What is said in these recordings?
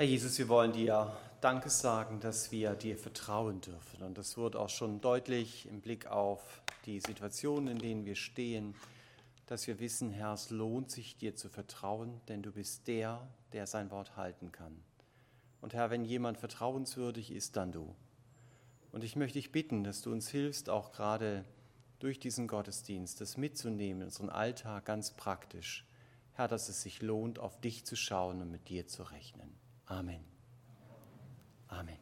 Herr Jesus, wir wollen dir Danke sagen, dass wir dir vertrauen dürfen. Und das wurde auch schon deutlich im Blick auf die Situationen, in denen wir stehen, dass wir wissen, Herr, es lohnt sich dir zu vertrauen, denn du bist der, der sein Wort halten kann. Und Herr, wenn jemand vertrauenswürdig ist, dann du. Und ich möchte dich bitten, dass du uns hilfst, auch gerade durch diesen Gottesdienst, das mitzunehmen in unseren Alltag ganz praktisch. Herr, dass es sich lohnt, auf dich zu schauen und mit dir zu rechnen. Amen. Amen.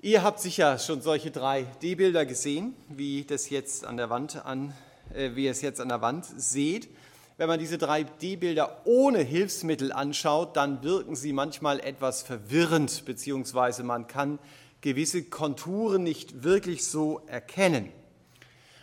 Ihr habt sicher schon solche drei D-Bilder gesehen, wie das jetzt an der Wand an, äh, wie ihr es jetzt an der Wand seht. Wenn man diese drei D-Bilder ohne Hilfsmittel anschaut, dann wirken sie manchmal etwas verwirrend, beziehungsweise man kann gewisse Konturen nicht wirklich so erkennen.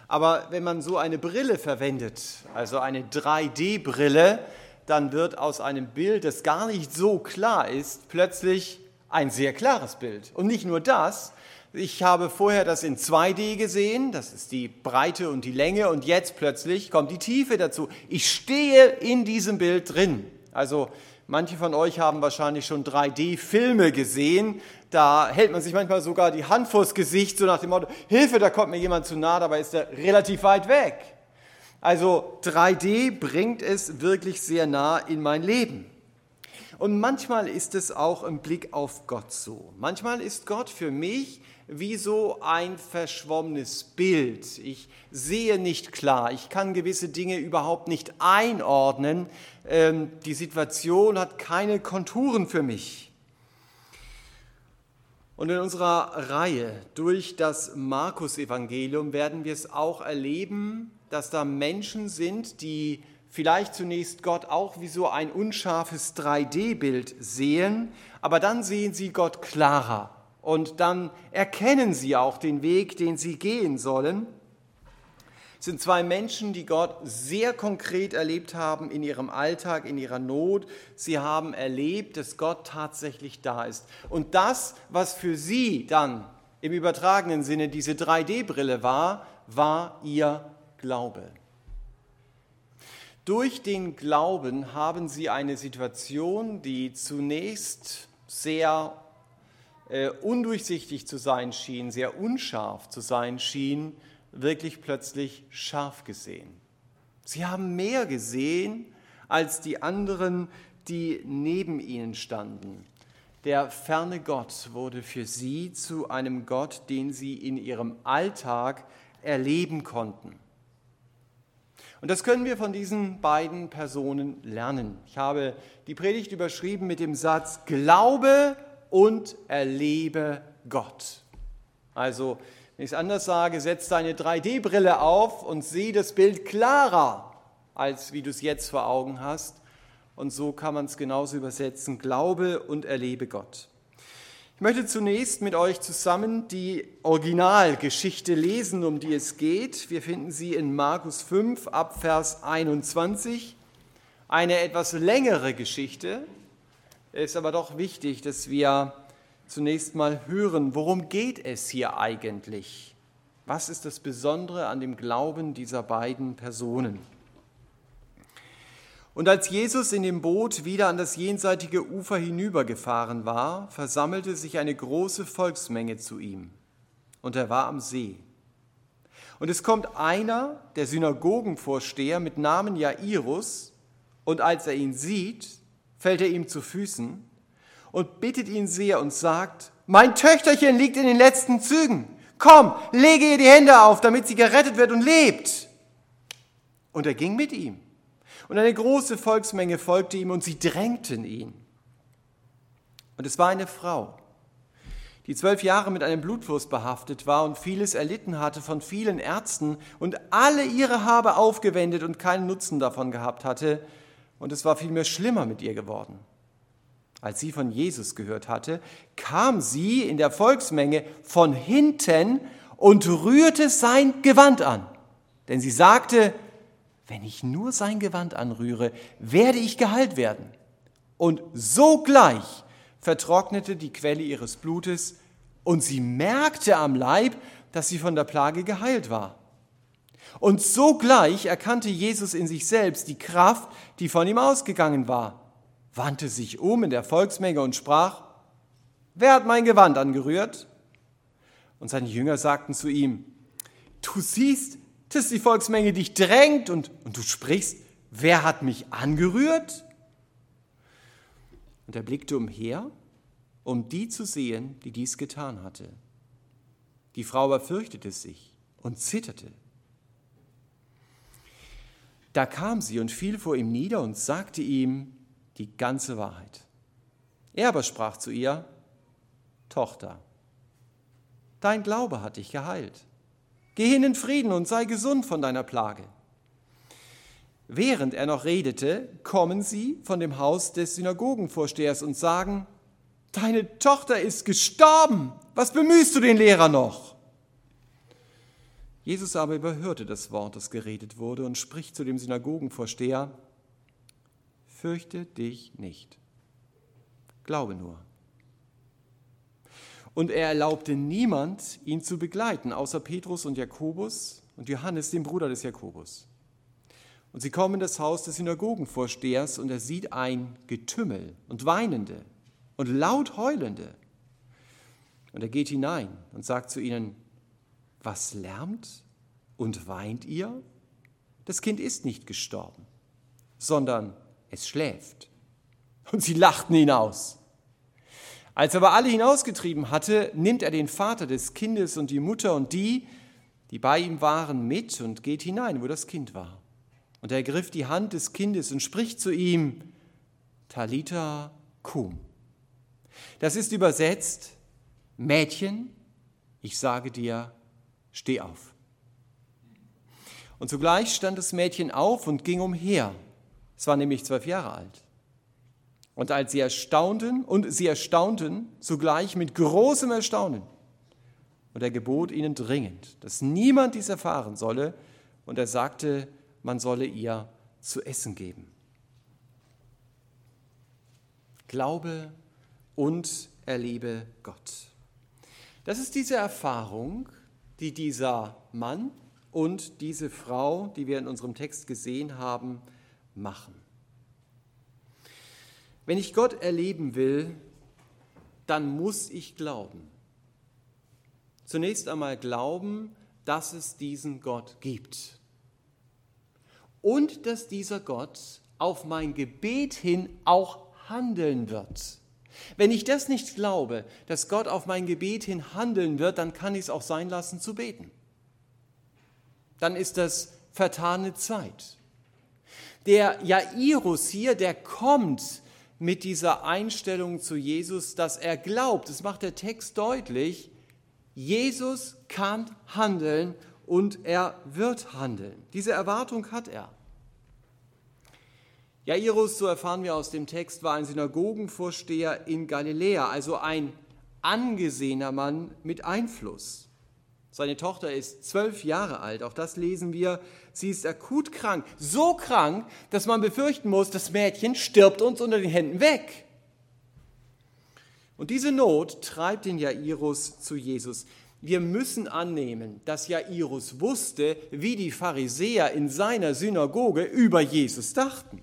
Aber wenn man so eine Brille verwendet, also eine 3D-Brille, dann wird aus einem Bild, das gar nicht so klar ist, plötzlich ein sehr klares Bild. Und nicht nur das, ich habe vorher das in 2D gesehen, das ist die Breite und die Länge, und jetzt plötzlich kommt die Tiefe dazu. Ich stehe in diesem Bild drin. Also manche von euch haben wahrscheinlich schon 3D-Filme gesehen, da hält man sich manchmal sogar die Hand vors Gesicht, so nach dem Motto, Hilfe, da kommt mir jemand zu nah, dabei ist er relativ weit weg. Also 3D bringt es wirklich sehr nah in mein Leben. Und manchmal ist es auch im Blick auf Gott so. Manchmal ist Gott für mich wie so ein verschwommenes Bild. Ich sehe nicht klar, ich kann gewisse Dinge überhaupt nicht einordnen. Ähm, die Situation hat keine Konturen für mich. Und in unserer Reihe durch das Markus-Evangelium werden wir es auch erleben, dass da Menschen sind, die vielleicht zunächst Gott auch wie so ein unscharfes 3D-Bild sehen, aber dann sehen sie Gott klarer. Und dann erkennen sie auch den Weg, den sie gehen sollen sind zwei Menschen, die Gott sehr konkret erlebt haben in ihrem Alltag, in ihrer Not. Sie haben erlebt, dass Gott tatsächlich da ist. Und das, was für sie dann im übertragenen Sinne diese 3D-Brille war, war ihr Glaube. Durch den Glauben haben sie eine Situation, die zunächst sehr äh, undurchsichtig zu sein schien, sehr unscharf zu sein schien, wirklich plötzlich scharf gesehen. Sie haben mehr gesehen als die anderen, die neben ihnen standen. Der ferne Gott wurde für sie zu einem Gott, den sie in ihrem Alltag erleben konnten. Und das können wir von diesen beiden Personen lernen. Ich habe die Predigt überschrieben mit dem Satz, Glaube und erlebe Gott. Also wenn ich es anders sage, setz deine 3D-Brille auf und sieh das Bild klarer, als wie du es jetzt vor Augen hast. Und so kann man es genauso übersetzen, glaube und erlebe Gott. Ich möchte zunächst mit euch zusammen die Originalgeschichte lesen, um die es geht. Wir finden sie in Markus 5 ab Vers 21. Eine etwas längere Geschichte. Es ist aber doch wichtig, dass wir zunächst mal hören, worum geht es hier eigentlich? Was ist das Besondere an dem Glauben dieser beiden Personen? Und als Jesus in dem Boot wieder an das jenseitige Ufer hinübergefahren war, versammelte sich eine große Volksmenge zu ihm. Und er war am See. Und es kommt einer, der Synagogenvorsteher mit Namen Jairus, und als er ihn sieht, fällt er ihm zu Füßen und bittet ihn sehr und sagt, mein Töchterchen liegt in den letzten Zügen. Komm, lege ihr die Hände auf, damit sie gerettet wird und lebt. Und er ging mit ihm. Und eine große Volksmenge folgte ihm und sie drängten ihn. Und es war eine Frau, die zwölf Jahre mit einem Blutwurst behaftet war und vieles erlitten hatte von vielen Ärzten und alle ihre Habe aufgewendet und keinen Nutzen davon gehabt hatte. Und es war vielmehr schlimmer mit ihr geworden. Als sie von Jesus gehört hatte, kam sie in der Volksmenge von hinten und rührte sein Gewand an. Denn sie sagte, wenn ich nur sein Gewand anrühre, werde ich geheilt werden. Und sogleich vertrocknete die Quelle ihres Blutes und sie merkte am Leib, dass sie von der Plage geheilt war. Und sogleich erkannte Jesus in sich selbst die Kraft, die von ihm ausgegangen war, wandte sich um in der Volksmenge und sprach, wer hat mein Gewand angerührt? Und seine Jünger sagten zu ihm, du siehst, dass die Volksmenge dich drängt und, und du sprichst, wer hat mich angerührt? Und er blickte umher, um die zu sehen, die dies getan hatte. Die Frau aber fürchtete sich und zitterte. Da kam sie und fiel vor ihm nieder und sagte ihm die ganze Wahrheit. Er aber sprach zu ihr, Tochter, dein Glaube hat dich geheilt. Geh hin in Frieden und sei gesund von deiner Plage. Während er noch redete, kommen sie von dem Haus des Synagogenvorstehers und sagen, Deine Tochter ist gestorben. Was bemühst du den Lehrer noch? Jesus aber überhörte das Wort, das geredet wurde, und spricht zu dem Synagogenvorsteher, fürchte dich nicht, glaube nur. Und er erlaubte niemand, ihn zu begleiten, außer Petrus und Jakobus und Johannes, dem Bruder des Jakobus. Und sie kommen in das Haus des Synagogenvorstehers und er sieht ein Getümmel und Weinende und laut Heulende. Und er geht hinein und sagt zu ihnen, was lärmt und weint ihr? Das Kind ist nicht gestorben, sondern es schläft. Und sie lachten ihn aus. Als er aber alle hinausgetrieben hatte, nimmt er den Vater des Kindes und die Mutter und die, die bei ihm waren, mit und geht hinein, wo das Kind war. Und er griff die Hand des Kindes und spricht zu ihm, Talita cum. Das ist übersetzt, Mädchen, ich sage dir, steh auf. Und zugleich stand das Mädchen auf und ging umher. Es war nämlich zwölf Jahre alt. Und als sie erstaunten, und sie erstaunten zugleich mit großem Erstaunen, und er gebot ihnen dringend, dass niemand dies erfahren solle, und er sagte, man solle ihr zu essen geben. Glaube und erlebe Gott. Das ist diese Erfahrung, die dieser Mann und diese Frau, die wir in unserem Text gesehen haben, machen. Wenn ich Gott erleben will, dann muss ich glauben. Zunächst einmal glauben, dass es diesen Gott gibt. Und dass dieser Gott auf mein Gebet hin auch handeln wird. Wenn ich das nicht glaube, dass Gott auf mein Gebet hin handeln wird, dann kann ich es auch sein lassen zu beten dann ist das vertane Zeit. Der Jairus hier, der kommt mit dieser Einstellung zu Jesus, dass er glaubt, das macht der Text deutlich, Jesus kann handeln und er wird handeln. Diese Erwartung hat er. Jairus, so erfahren wir aus dem Text, war ein Synagogenvorsteher in Galiläa, also ein angesehener Mann mit Einfluss. Seine Tochter ist zwölf Jahre alt, auch das lesen wir. Sie ist akut krank, so krank, dass man befürchten muss, das Mädchen stirbt uns unter den Händen weg. Und diese Not treibt den Jairus zu Jesus. Wir müssen annehmen, dass Jairus wusste, wie die Pharisäer in seiner Synagoge über Jesus dachten.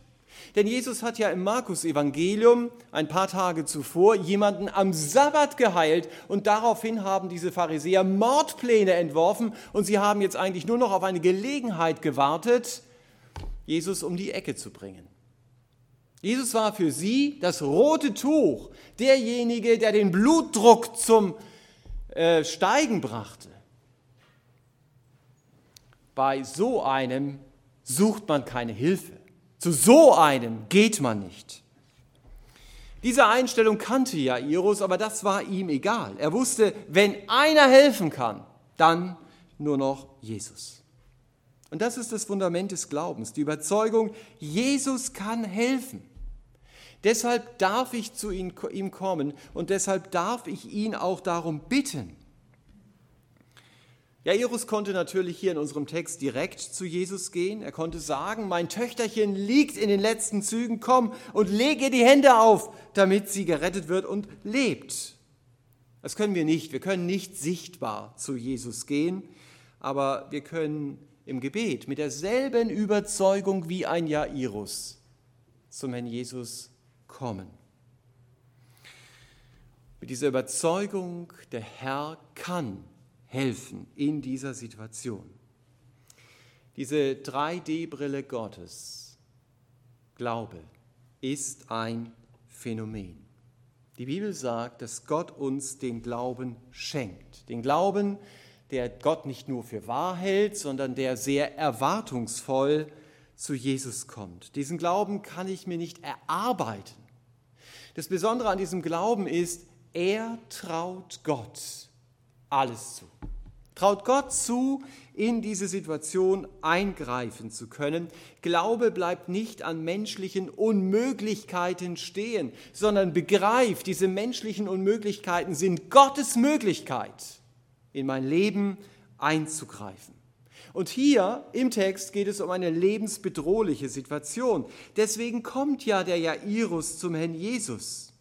Denn Jesus hat ja im Markus-Evangelium ein paar Tage zuvor jemanden am Sabbat geheilt und daraufhin haben diese Pharisäer Mordpläne entworfen und sie haben jetzt eigentlich nur noch auf eine Gelegenheit gewartet, Jesus um die Ecke zu bringen. Jesus war für sie das rote Tuch, derjenige, der den Blutdruck zum äh, Steigen brachte. Bei so einem sucht man keine Hilfe. Zu so einem geht man nicht. Diese Einstellung kannte Jairus, aber das war ihm egal. Er wusste, wenn einer helfen kann, dann nur noch Jesus. Und das ist das Fundament des Glaubens, die Überzeugung, Jesus kann helfen. Deshalb darf ich zu ihm kommen und deshalb darf ich ihn auch darum bitten. Jairus konnte natürlich hier in unserem Text direkt zu Jesus gehen. Er konnte sagen, mein Töchterchen liegt in den letzten Zügen, komm und lege die Hände auf, damit sie gerettet wird und lebt. Das können wir nicht. Wir können nicht sichtbar zu Jesus gehen, aber wir können im Gebet mit derselben Überzeugung wie ein Jairus zum Herrn Jesus kommen. Mit dieser Überzeugung, der Herr kann helfen in dieser Situation. Diese 3D-Brille Gottes, Glaube, ist ein Phänomen. Die Bibel sagt, dass Gott uns den Glauben schenkt. Den Glauben, der Gott nicht nur für wahr hält, sondern der sehr erwartungsvoll zu Jesus kommt. Diesen Glauben kann ich mir nicht erarbeiten. Das Besondere an diesem Glauben ist, er traut Gott alles zu. Traut Gott zu, in diese Situation eingreifen zu können. Glaube bleibt nicht an menschlichen Unmöglichkeiten stehen, sondern begreift, diese menschlichen Unmöglichkeiten sind Gottes Möglichkeit, in mein Leben einzugreifen. Und hier im Text geht es um eine lebensbedrohliche Situation. Deswegen kommt ja der Jairus zum Herrn Jesus.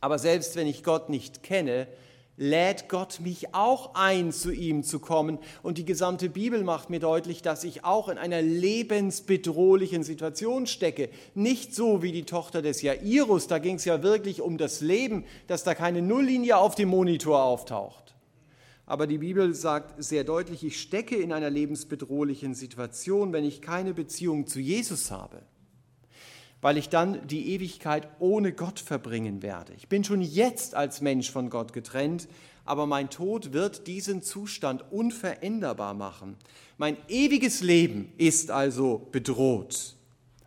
Aber selbst wenn ich Gott nicht kenne, lädt Gott mich auch ein, zu ihm zu kommen. Und die gesamte Bibel macht mir deutlich, dass ich auch in einer lebensbedrohlichen Situation stecke. Nicht so wie die Tochter des Jairus, da ging es ja wirklich um das Leben, dass da keine Nulllinie auf dem Monitor auftaucht. Aber die Bibel sagt sehr deutlich, ich stecke in einer lebensbedrohlichen Situation, wenn ich keine Beziehung zu Jesus habe weil ich dann die Ewigkeit ohne Gott verbringen werde. Ich bin schon jetzt als Mensch von Gott getrennt, aber mein Tod wird diesen Zustand unveränderbar machen. Mein ewiges Leben ist also bedroht.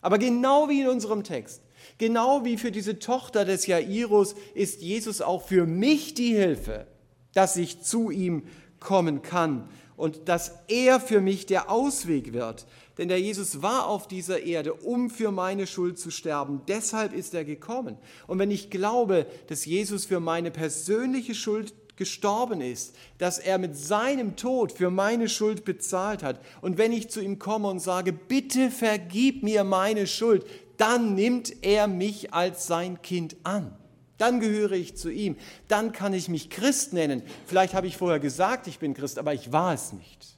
Aber genau wie in unserem Text, genau wie für diese Tochter des Jairus, ist Jesus auch für mich die Hilfe, dass ich zu ihm kommen kann und dass er für mich der Ausweg wird, denn der Jesus war auf dieser Erde, um für meine Schuld zu sterben. Deshalb ist er gekommen. Und wenn ich glaube, dass Jesus für meine persönliche Schuld gestorben ist, dass er mit seinem Tod für meine Schuld bezahlt hat, und wenn ich zu ihm komme und sage, bitte vergib mir meine Schuld, dann nimmt er mich als sein Kind an. Dann gehöre ich zu ihm. Dann kann ich mich Christ nennen. Vielleicht habe ich vorher gesagt, ich bin Christ, aber ich war es nicht.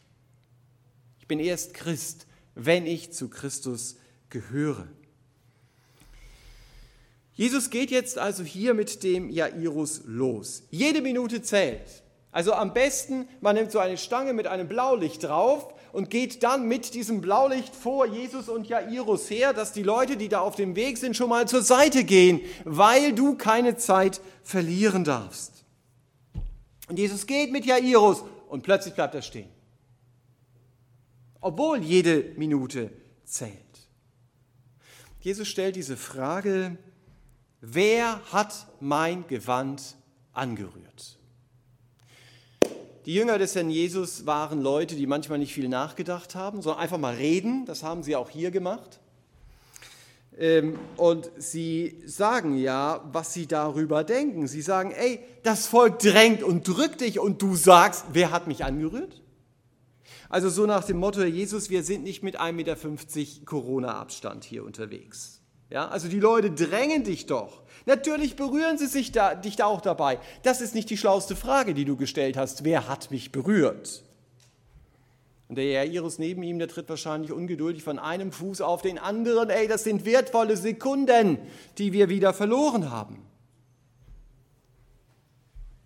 Ich bin erst Christ, wenn ich zu Christus gehöre. Jesus geht jetzt also hier mit dem Jairus los. Jede Minute zählt. Also am besten, man nimmt so eine Stange mit einem Blaulicht drauf und geht dann mit diesem Blaulicht vor Jesus und Jairus her, dass die Leute, die da auf dem Weg sind, schon mal zur Seite gehen, weil du keine Zeit verlieren darfst. Und Jesus geht mit Jairus und plötzlich bleibt er stehen obwohl jede Minute zählt. Jesus stellt diese Frage, wer hat mein Gewand angerührt? Die Jünger des Herrn Jesus waren Leute, die manchmal nicht viel nachgedacht haben, sondern einfach mal reden. Das haben sie auch hier gemacht. Ähm, und sie sagen ja, was sie darüber denken. Sie sagen, ey, das Volk drängt und drückt dich und du sagst, wer hat mich angerührt? Also so nach dem Motto, Jesus, wir sind nicht mit 1,50 Meter Corona-Abstand hier unterwegs. Ja, also die Leute drängen dich doch. Natürlich berühren sie sich da, dich da auch dabei. Das ist nicht die schlauste Frage, die du gestellt hast. Wer hat mich berührt? Und der Jairus neben ihm, der tritt wahrscheinlich ungeduldig von einem Fuß auf den anderen. Ey, das sind wertvolle Sekunden, die wir wieder verloren haben.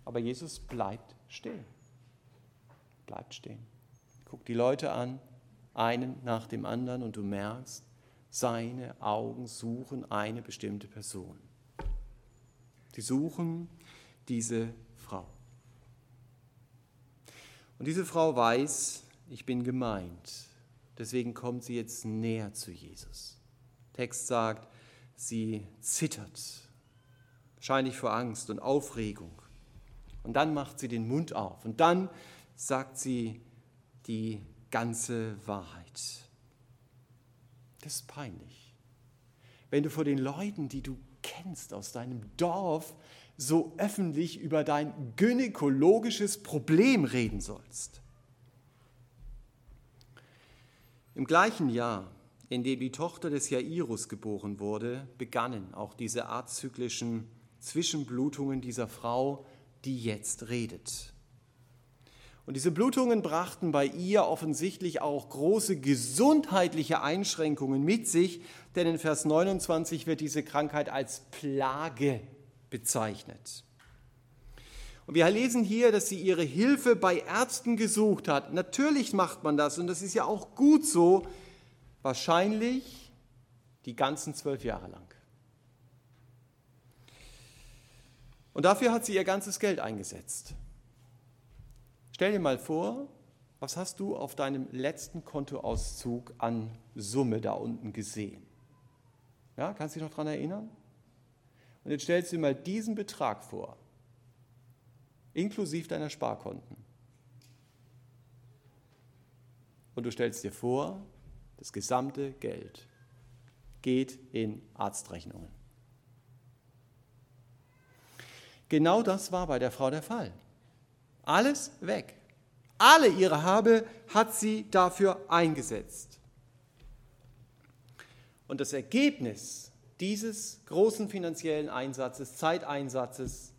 Aber Jesus bleibt stehen. Bleibt stehen. Guck die Leute an, einen nach dem anderen, und du merkst, seine Augen suchen eine bestimmte Person. Sie suchen diese Frau. Und diese Frau weiß, ich bin gemeint. Deswegen kommt sie jetzt näher zu Jesus. Der Text sagt, sie zittert, wahrscheinlich vor Angst und Aufregung. Und dann macht sie den Mund auf und dann sagt sie, die ganze Wahrheit. Das ist peinlich. Wenn du vor den Leuten, die du kennst aus deinem Dorf, so öffentlich über dein gynäkologisches Problem reden sollst. Im gleichen Jahr, in dem die Tochter des Jairus geboren wurde, begannen auch diese azyklischen Zwischenblutungen dieser Frau, die jetzt redet. Und diese Blutungen brachten bei ihr offensichtlich auch große gesundheitliche Einschränkungen mit sich, denn in Vers 29 wird diese Krankheit als Plage bezeichnet. Und wir lesen hier, dass sie ihre Hilfe bei Ärzten gesucht hat. Natürlich macht man das und das ist ja auch gut so, wahrscheinlich die ganzen zwölf Jahre lang. Und dafür hat sie ihr ganzes Geld eingesetzt. Stell dir mal vor, was hast du auf deinem letzten Kontoauszug an Summe da unten gesehen? Ja, kannst du dich noch daran erinnern? Und jetzt stellst du dir mal diesen Betrag vor, inklusive deiner Sparkonten. Und du stellst dir vor, das gesamte Geld geht in Arztrechnungen. Genau das war bei der Frau der Fall. Alles weg. Alle ihre Habe hat sie dafür eingesetzt. Und das Ergebnis dieses großen finanziellen Einsatzes, Zeiteinsatzes,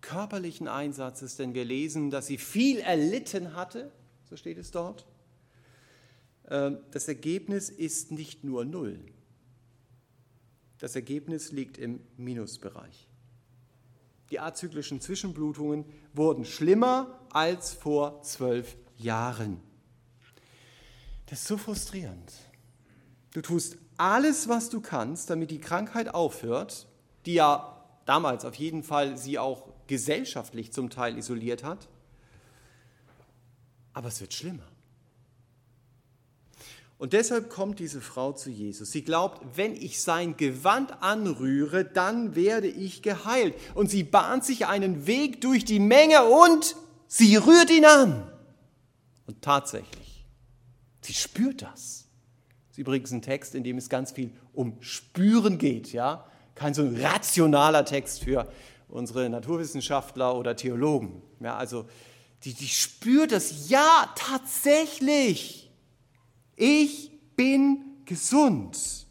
körperlichen Einsatzes, denn wir lesen, dass sie viel erlitten hatte, so steht es dort, ähm, das Ergebnis ist nicht nur Null. Das Ergebnis liegt im Minusbereich. Die azyklischen Zwischenblutungen wurden schlimmer als vor zwölf Jahren. Das ist so frustrierend. Du tust alles, was du kannst, damit die Krankheit aufhört, die ja damals auf jeden Fall sie auch gesellschaftlich zum Teil isoliert hat. Aber es wird schlimmer. Und deshalb kommt diese Frau zu Jesus. Sie glaubt, wenn ich sein Gewand anrühre, dann werde ich geheilt. Und sie bahnt sich einen Weg durch die Menge und sie rührt ihn an. Und tatsächlich, sie spürt das. Das ist übrigens ein Text, in dem es ganz viel um Spüren geht. Ja? Kein so ein rationaler Text für unsere Naturwissenschaftler oder Theologen. Ja, also die, die spürt das, ja, tatsächlich ich bin gesund.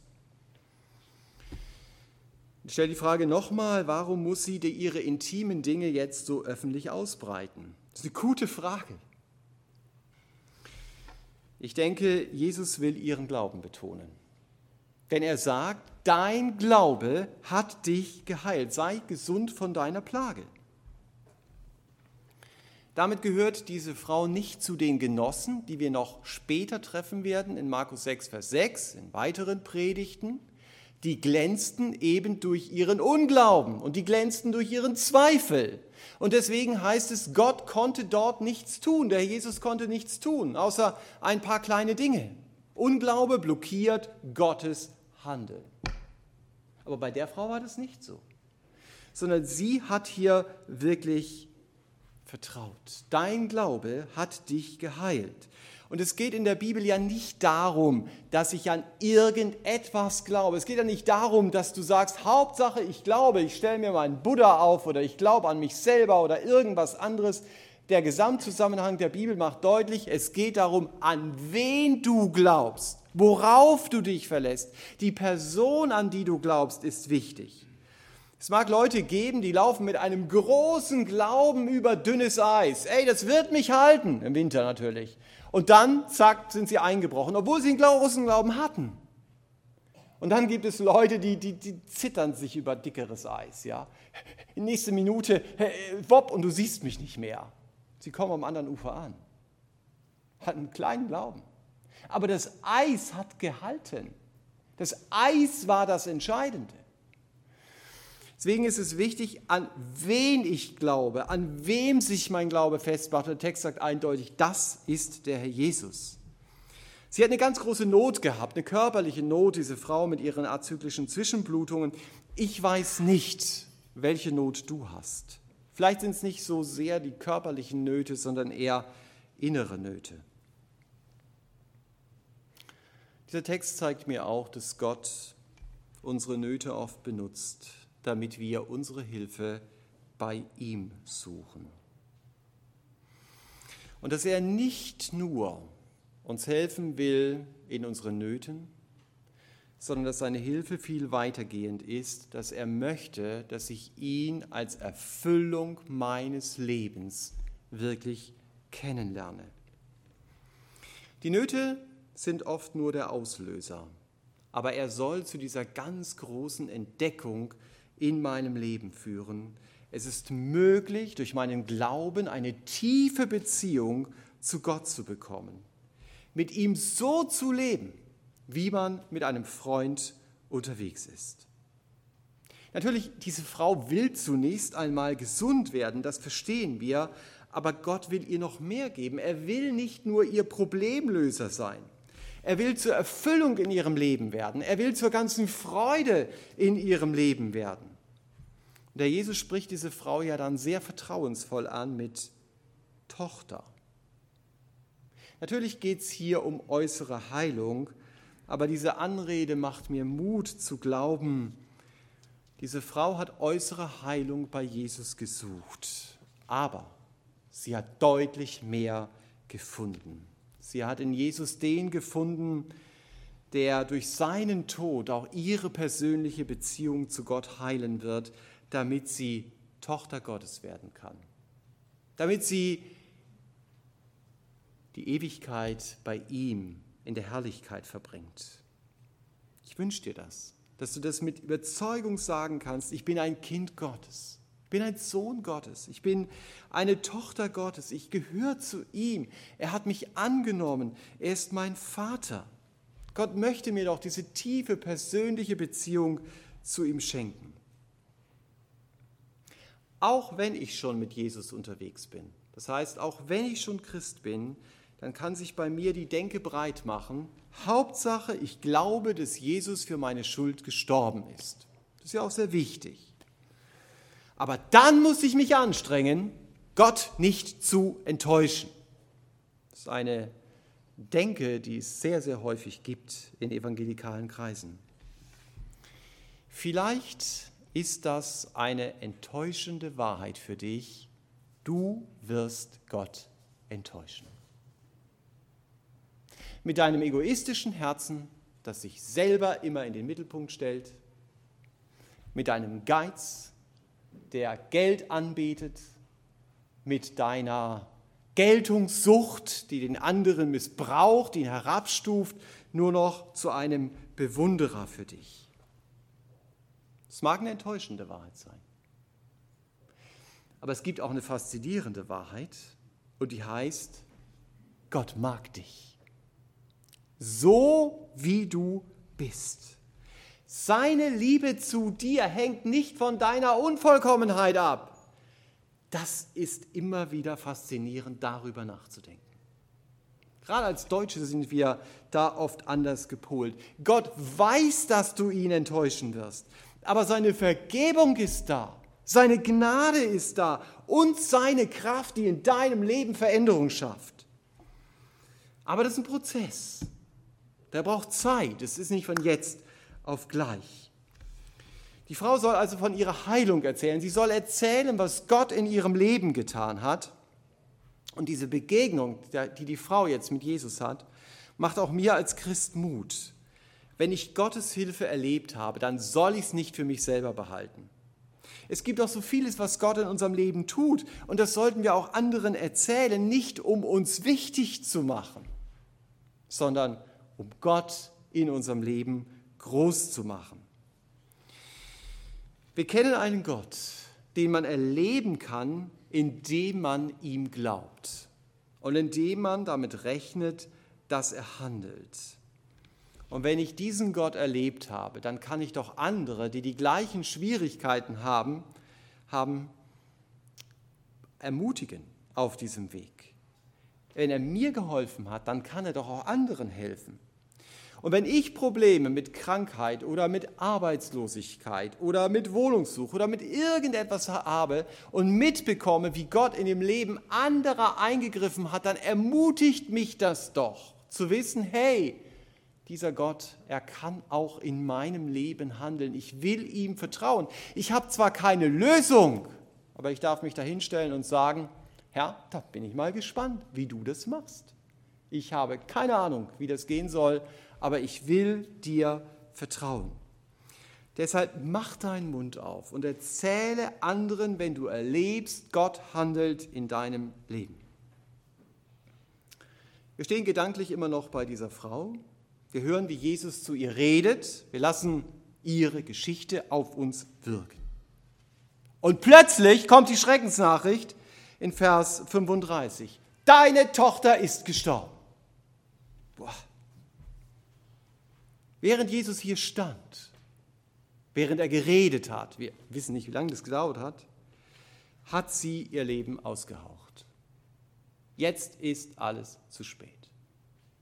Ich stelle die Frage nochmal, warum muss sie ihre intimen Dinge jetzt so öffentlich ausbreiten? Das ist eine gute Frage. Ich denke, Jesus will ihren Glauben betonen. Denn er sagt, dein Glaube hat dich geheilt. Sei gesund von deiner Plage. Damit gehört diese Frau nicht zu den Genossen, die wir noch später treffen werden in Markus 6, Vers 6, in weiteren Predigten. Die glänzten eben durch ihren Unglauben und die glänzten durch ihren Zweifel. Und deswegen heißt es, Gott konnte dort nichts tun, der Jesus konnte nichts tun, außer ein paar kleine Dinge. Unglaube blockiert Gottes Handeln. Aber bei der Frau war das nicht so, sondern sie hat hier wirklich vertraut. Dein Glaube hat dich geheilt. Und es geht in der Bibel ja nicht darum, dass ich an irgendetwas glaube. Es geht ja nicht darum, dass du sagst, Hauptsache ich glaube, ich stelle mir meinen Buddha auf oder ich glaube an mich selber oder irgendwas anderes. Der Gesamtzusammenhang der Bibel macht deutlich, es geht darum, an wen du glaubst, worauf du dich verlässt. Die Person, an die du glaubst, ist wichtig. Es mag Leute geben, die laufen mit einem großen Glauben über dünnes Eis. Ey, das wird mich halten, im Winter natürlich. Und dann, zack, sind sie eingebrochen, obwohl sie einen großen Glauben hatten. Und dann gibt es Leute, die, die, die zittern sich über dickeres Eis. Ja? In nächste Minute, wopp, und du siehst mich nicht mehr. Sie kommen am anderen Ufer an. Hatten einen kleinen Glauben. Aber das Eis hat gehalten. Das Eis war das Entscheidende. Deswegen ist es wichtig, an wen ich glaube, an wem sich mein Glaube festmacht. Der Text sagt eindeutig, das ist der Herr Jesus. Sie hat eine ganz große Not gehabt, eine körperliche Not, diese Frau mit ihren azyklischen Zwischenblutungen. Ich weiß nicht, welche Not du hast. Vielleicht sind es nicht so sehr die körperlichen Nöte, sondern eher innere Nöte. Dieser Text zeigt mir auch, dass Gott unsere Nöte oft benutzt, damit wir unsere Hilfe bei ihm suchen. Und dass er nicht nur uns helfen will in unseren Nöten, sondern dass seine Hilfe viel weitergehend ist, dass er möchte, dass ich ihn als Erfüllung meines Lebens wirklich kennenlerne. Die Nöte sind oft nur der Auslöser, aber er soll zu dieser ganz großen Entdeckung in meinem Leben führen. Es ist möglich, durch meinen Glauben eine tiefe Beziehung zu Gott zu bekommen, mit ihm so zu leben, wie man mit einem Freund unterwegs ist. Natürlich, diese Frau will zunächst einmal gesund werden, das verstehen wir, aber Gott will ihr noch mehr geben. Er will nicht nur ihr Problemlöser sein. Er will zur Erfüllung in ihrem Leben werden. Er will zur ganzen Freude in ihrem Leben werden. Der Jesus spricht diese Frau ja dann sehr vertrauensvoll an mit Tochter. Natürlich geht es hier um äußere Heilung, aber diese Anrede macht mir Mut zu glauben, diese Frau hat äußere Heilung bei Jesus gesucht, aber sie hat deutlich mehr gefunden. Sie hat in Jesus den gefunden, der durch seinen Tod auch ihre persönliche Beziehung zu Gott heilen wird, damit sie Tochter Gottes werden kann. Damit sie die Ewigkeit bei ihm in der Herrlichkeit verbringt. Ich wünsche dir das dass du das mit Überzeugung sagen kannst, ich bin ein Kind Gottes, bin ein Sohn Gottes, ich bin eine Tochter Gottes, ich gehöre zu ihm, er hat mich angenommen, er ist mein Vater. Gott möchte mir doch diese tiefe persönliche Beziehung zu ihm schenken. Auch wenn ich schon mit Jesus unterwegs bin, das heißt, auch wenn ich schon Christ bin, dann kann sich bei mir die Denke breit machen, Hauptsache, ich glaube, dass Jesus für meine Schuld gestorben ist. Das ist ja auch sehr wichtig. Aber dann muss ich mich anstrengen, Gott nicht zu enttäuschen. Das ist eine Denke, die es sehr, sehr häufig gibt in evangelikalen Kreisen. Vielleicht ist das eine enttäuschende Wahrheit für dich. Du wirst Gott enttäuschen mit deinem egoistischen Herzen, das sich selber immer in den Mittelpunkt stellt, mit deinem Geiz, der Geld anbietet, mit deiner Geltungssucht, die den anderen missbraucht, ihn herabstuft, nur noch zu einem Bewunderer für dich. Es mag eine enttäuschende Wahrheit sein. Aber es gibt auch eine faszinierende Wahrheit und die heißt, Gott mag dich so wie du bist. Seine Liebe zu dir hängt nicht von deiner Unvollkommenheit ab. Das ist immer wieder faszinierend, darüber nachzudenken. Gerade als Deutsche sind wir da oft anders gepolt. Gott weiß, dass du ihn enttäuschen wirst, aber seine Vergebung ist da, seine Gnade ist da und seine Kraft, die in deinem Leben Veränderung schafft. Aber das ist ein Prozess. Der braucht Zeit. Es ist nicht von jetzt auf gleich. Die Frau soll also von ihrer Heilung erzählen. Sie soll erzählen, was Gott in ihrem Leben getan hat. Und diese Begegnung, die die Frau jetzt mit Jesus hat, macht auch mir als Christ Mut. Wenn ich Gottes Hilfe erlebt habe, dann soll ich es nicht für mich selber behalten. Es gibt auch so vieles, was Gott in unserem Leben tut. Und das sollten wir auch anderen erzählen, nicht um uns wichtig zu machen, sondern um Gott in unserem Leben groß zu machen. Wir kennen einen Gott, den man erleben kann, indem man ihm glaubt und indem man damit rechnet, dass er handelt. Und wenn ich diesen Gott erlebt habe, dann kann ich doch andere, die die gleichen Schwierigkeiten haben, haben ermutigen auf diesem Weg. Wenn er mir geholfen hat, dann kann er doch auch anderen helfen. Und wenn ich Probleme mit Krankheit oder mit Arbeitslosigkeit oder mit Wohnungssuche oder mit irgendetwas habe und mitbekomme, wie Gott in dem Leben anderer eingegriffen hat, dann ermutigt mich das doch zu wissen, hey, dieser Gott, er kann auch in meinem Leben handeln. Ich will ihm vertrauen. Ich habe zwar keine Lösung, aber ich darf mich dahinstellen und sagen, Herr, da bin ich mal gespannt, wie du das machst. Ich habe keine Ahnung, wie das gehen soll, aber ich will dir vertrauen. Deshalb mach deinen Mund auf und erzähle anderen, wenn du erlebst, Gott handelt in deinem Leben. Wir stehen gedanklich immer noch bei dieser Frau. Wir hören, wie Jesus zu ihr redet. Wir lassen ihre Geschichte auf uns wirken. Und plötzlich kommt die Schreckensnachricht in Vers 35. Deine Tochter ist gestorben. Boah. Während Jesus hier stand, während er geredet hat, wir wissen nicht, wie lange das gedauert hat, hat sie ihr Leben ausgehaucht. Jetzt ist alles zu spät.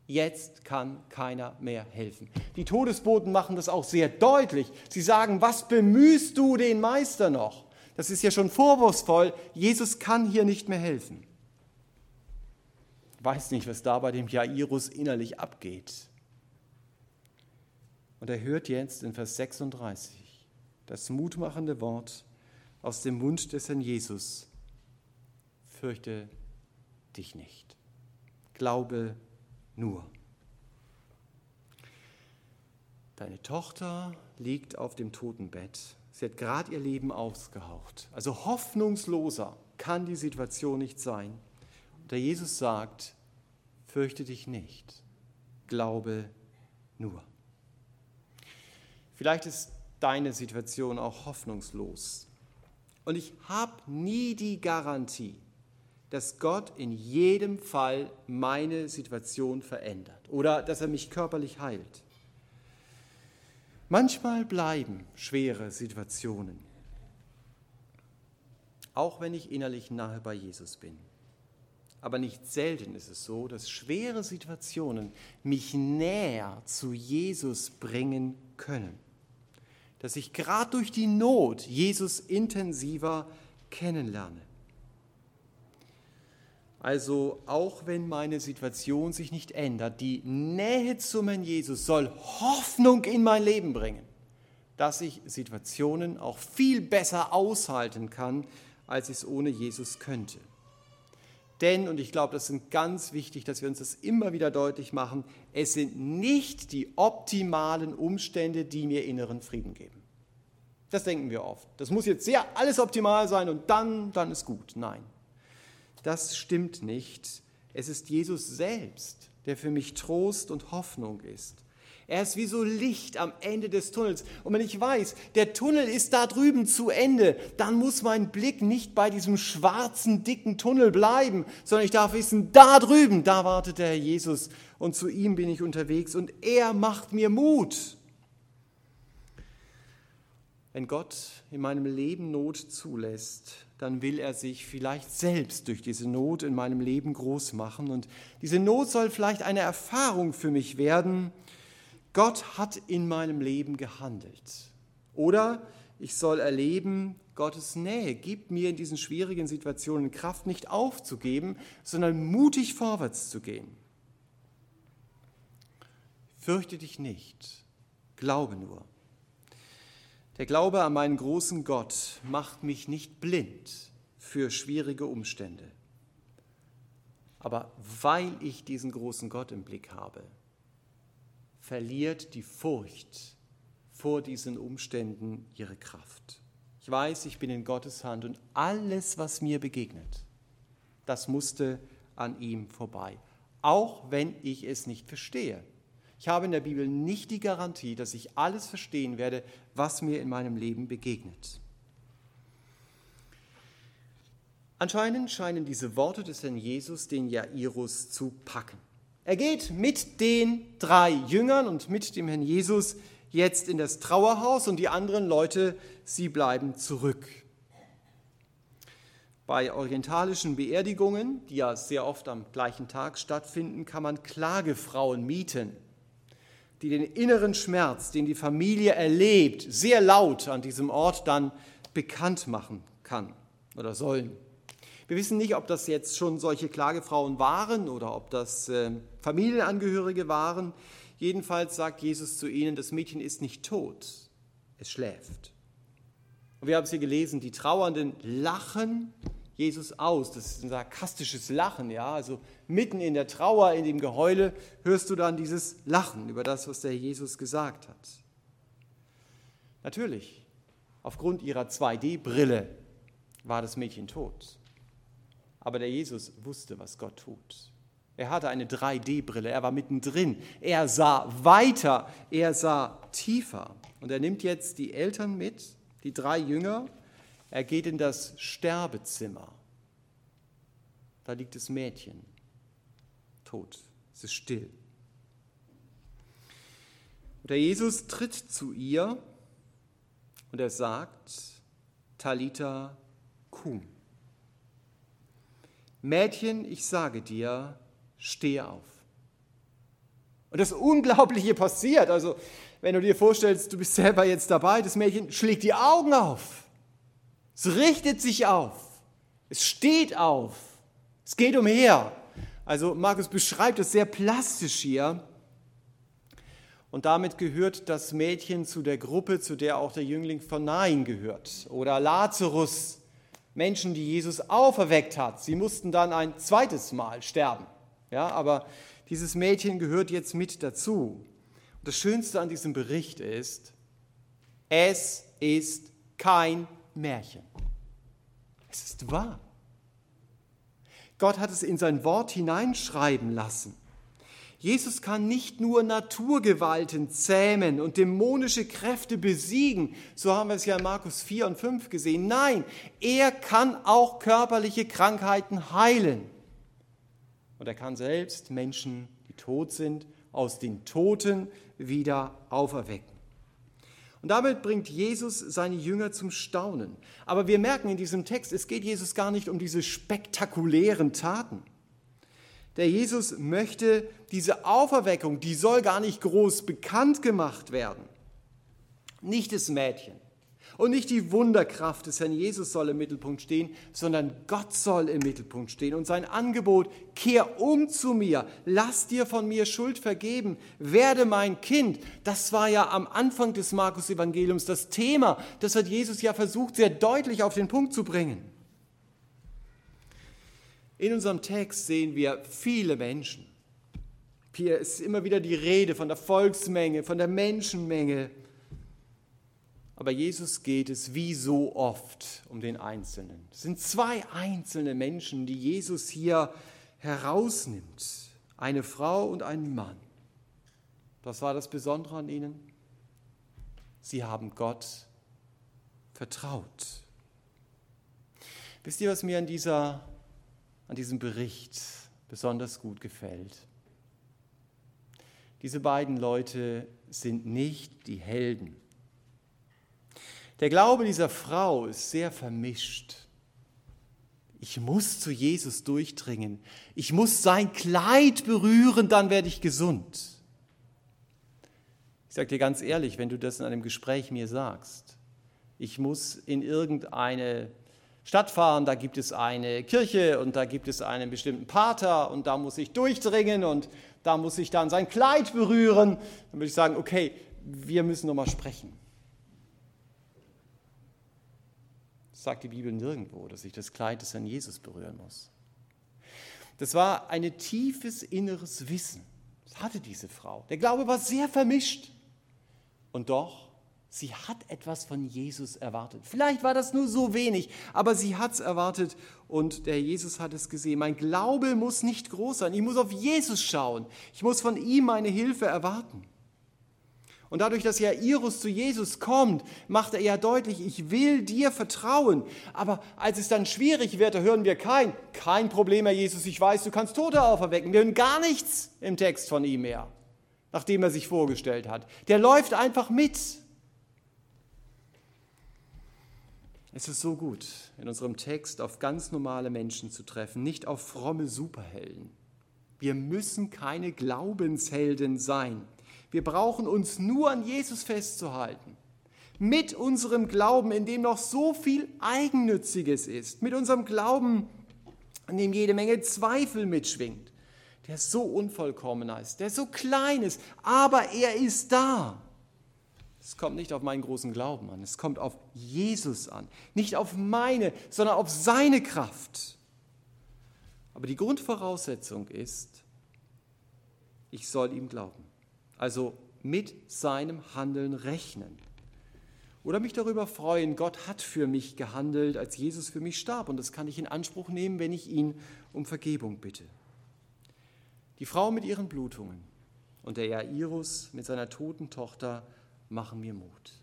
Jetzt kann keiner mehr helfen. Die Todesboten machen das auch sehr deutlich. Sie sagen, was bemühst du den Meister noch? Das ist ja schon vorwurfsvoll. Jesus kann hier nicht mehr helfen. Ich weiß nicht, was da bei dem Jairus innerlich abgeht. Und er hört jetzt in Vers 36 das mutmachende Wort aus dem Mund des Herrn Jesus. Fürchte dich nicht. Glaube nur. Deine Tochter liegt auf dem Totenbett. Sie hat gerade ihr Leben ausgehaucht. Also hoffnungsloser kann die Situation nicht sein. Und der Jesus sagt, fürchte dich nicht, glaube nur. Vielleicht ist deine Situation auch hoffnungslos. Und ich habe nie die Garantie, dass Gott in jedem Fall meine Situation verändert oder dass er mich körperlich heilt. Manchmal bleiben schwere Situationen, auch wenn ich innerlich nahe bei Jesus bin. Aber nicht selten ist es so, dass schwere Situationen mich näher zu Jesus bringen können. Dass ich gerade durch die Not Jesus intensiver kennenlerne. Also auch wenn meine Situation sich nicht ändert, die Nähe zu meinem Jesus soll Hoffnung in mein Leben bringen, dass ich Situationen auch viel besser aushalten kann, als ich es ohne Jesus könnte. Denn, und ich glaube, das ist ganz wichtig, dass wir uns das immer wieder deutlich machen, es sind nicht die optimalen Umstände, die mir inneren Frieden geben. Das denken wir oft. Das muss jetzt sehr alles optimal sein und dann, dann ist gut. Nein, das stimmt nicht. Es ist Jesus selbst, der für mich Trost und Hoffnung ist. Er ist wie so Licht am Ende des Tunnels. Und wenn ich weiß, der Tunnel ist da drüben zu Ende, dann muss mein Blick nicht bei diesem schwarzen, dicken Tunnel bleiben, sondern ich darf wissen, da drüben, da wartet der Herr Jesus und zu ihm bin ich unterwegs und er macht mir Mut. Wenn Gott in meinem Leben Not zulässt, dann will er sich vielleicht selbst durch diese Not in meinem Leben groß machen. Und diese Not soll vielleicht eine Erfahrung für mich werden. Gott hat in meinem Leben gehandelt. Oder ich soll erleben, Gottes Nähe gibt mir in diesen schwierigen Situationen Kraft, nicht aufzugeben, sondern mutig vorwärts zu gehen. Fürchte dich nicht, glaube nur. Der Glaube an meinen großen Gott macht mich nicht blind für schwierige Umstände. Aber weil ich diesen großen Gott im Blick habe, verliert die Furcht vor diesen Umständen ihre Kraft. Ich weiß, ich bin in Gottes Hand und alles, was mir begegnet, das musste an ihm vorbei, auch wenn ich es nicht verstehe. Ich habe in der Bibel nicht die Garantie, dass ich alles verstehen werde, was mir in meinem Leben begegnet. Anscheinend scheinen diese Worte des Herrn Jesus den Jairus zu packen. Er geht mit den drei Jüngern und mit dem Herrn Jesus jetzt in das Trauerhaus und die anderen Leute, sie bleiben zurück. Bei orientalischen Beerdigungen, die ja sehr oft am gleichen Tag stattfinden, kann man Klagefrauen mieten die den inneren Schmerz, den die Familie erlebt, sehr laut an diesem Ort dann bekannt machen kann oder sollen. Wir wissen nicht, ob das jetzt schon solche Klagefrauen waren oder ob das äh, Familienangehörige waren. Jedenfalls sagt Jesus zu ihnen, das Mädchen ist nicht tot, es schläft. Und wir haben es hier gelesen, die Trauernden lachen Jesus aus. Das ist ein sarkastisches Lachen, ja. Also mitten in der Trauer, in dem Geheule, hörst du dann dieses Lachen über das, was der Jesus gesagt hat. Natürlich, aufgrund ihrer 2D-Brille war das Mädchen tot. Aber der Jesus wusste, was Gott tut. Er hatte eine 3D-Brille, er war mittendrin, er sah weiter, er sah tiefer. Und er nimmt jetzt die Eltern mit, die drei Jünger, er geht in das Sterbezimmer. Da liegt das Mädchen, tot, es ist still. Und der Jesus tritt zu ihr und er sagt, Talita cum. Mädchen, ich sage dir, stehe auf. Und das Unglaubliche passiert. Also, wenn du dir vorstellst, du bist selber jetzt dabei, das Mädchen schlägt die Augen auf. Es richtet sich auf. Es steht auf. Es geht umher. Also, Markus beschreibt es sehr plastisch hier. Und damit gehört das Mädchen zu der Gruppe, zu der auch der Jüngling von Nain gehört. Oder Lazarus, Menschen, die Jesus auferweckt hat. Sie mussten dann ein zweites Mal sterben. Ja, aber dieses Mädchen gehört jetzt mit dazu. Und das Schönste an diesem Bericht ist, es ist kein Märchen. Es ist wahr. Gott hat es in sein Wort hineinschreiben lassen. Jesus kann nicht nur Naturgewalten zähmen und dämonische Kräfte besiegen, so haben wir es ja in Markus 4 und 5 gesehen. Nein, er kann auch körperliche Krankheiten heilen. Und er kann selbst Menschen, die tot sind, aus den Toten wieder auferwecken. Und damit bringt Jesus seine Jünger zum Staunen. Aber wir merken in diesem Text, es geht Jesus gar nicht um diese spektakulären Taten. Der Jesus möchte diese Auferweckung, die soll gar nicht groß bekannt gemacht werden. Nicht das Mädchen, und nicht die Wunderkraft des Herrn Jesus soll im Mittelpunkt stehen, sondern Gott soll im Mittelpunkt stehen. Und sein Angebot, kehr um zu mir, lass dir von mir Schuld vergeben, werde mein Kind, das war ja am Anfang des Markus-Evangeliums das Thema. Das hat Jesus ja versucht, sehr deutlich auf den Punkt zu bringen. In unserem Text sehen wir viele Menschen. Hier ist immer wieder die Rede von der Volksmenge, von der Menschenmenge. Aber Jesus geht es wie so oft um den Einzelnen. Es sind zwei einzelne Menschen, die Jesus hier herausnimmt. Eine Frau und ein Mann. Was war das Besondere an ihnen? Sie haben Gott vertraut. Wisst ihr, was mir an, dieser, an diesem Bericht besonders gut gefällt? Diese beiden Leute sind nicht die Helden der Glaube dieser Frau ist sehr vermischt. Ich muss zu Jesus durchdringen. Ich muss sein Kleid berühren, dann werde ich gesund. Ich sage dir ganz ehrlich, wenn du das in einem Gespräch mir sagst, ich muss in irgendeine Stadt fahren, da gibt es eine Kirche und da gibt es einen bestimmten Pater und da muss ich durchdringen und da muss ich dann sein Kleid berühren, dann würde ich sagen, okay, wir müssen nochmal sprechen. sagt die Bibel nirgendwo, dass ich das Kleid des Herrn Jesus berühren muss. Das war ein tiefes inneres Wissen. Das hatte diese Frau. Der Glaube war sehr vermischt. Und doch, sie hat etwas von Jesus erwartet. Vielleicht war das nur so wenig, aber sie hat es erwartet und der Jesus hat es gesehen. Mein Glaube muss nicht groß sein. Ich muss auf Jesus schauen. Ich muss von ihm meine Hilfe erwarten. Und dadurch, dass Jairus zu Jesus kommt, macht er ja deutlich, ich will dir vertrauen. Aber als es dann schwierig wird, da hören wir kein, kein Problem, Herr Jesus, ich weiß, du kannst Tote auferwecken. Wir hören gar nichts im Text von ihm mehr, nachdem er sich vorgestellt hat. Der läuft einfach mit. Es ist so gut, in unserem Text auf ganz normale Menschen zu treffen, nicht auf fromme Superhelden. Wir müssen keine Glaubenshelden sein. Wir brauchen uns nur an Jesus festzuhalten. Mit unserem Glauben, in dem noch so viel Eigennütziges ist. Mit unserem Glauben, in dem jede Menge Zweifel mitschwingt. Der so unvollkommen ist, der so klein ist, aber er ist da. Es kommt nicht auf meinen großen Glauben an, es kommt auf Jesus an. Nicht auf meine, sondern auf seine Kraft. Aber die Grundvoraussetzung ist, ich soll ihm glauben also mit seinem Handeln rechnen. Oder mich darüber freuen, Gott hat für mich gehandelt, als Jesus für mich starb. Und das kann ich in Anspruch nehmen, wenn ich ihn um Vergebung bitte. Die Frau mit ihren Blutungen und der Jairus mit seiner toten Tochter machen mir Mut.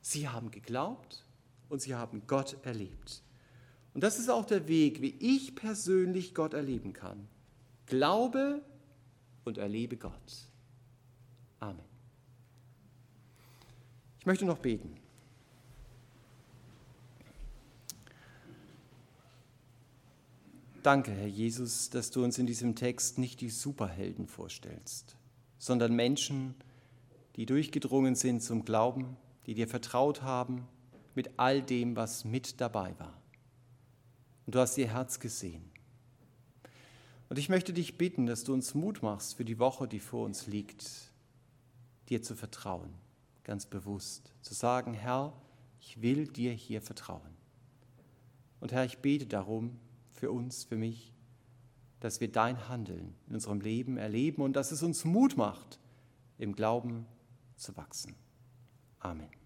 Sie haben geglaubt und sie haben Gott erlebt. Und das ist auch der Weg, wie ich persönlich Gott erleben kann. Glaube und erlebe Gott. Amen. Ich möchte noch beten. Danke, Herr Jesus, dass du uns in diesem Text nicht die Superhelden vorstellst, sondern Menschen, die durchgedrungen sind zum Glauben, die dir vertraut haben mit all dem, was mit dabei war. Und du hast ihr Herz gesehen. Und ich möchte dich bitten, dass du uns Mut machst für die Woche, die vor uns liegt, dir zu vertrauen, ganz bewusst, zu sagen, Herr, ich will dir hier vertrauen. Und Herr, ich bete darum für uns, für mich, dass wir dein Handeln in unserem Leben erleben und dass es uns Mut macht, im Glauben zu wachsen. Amen.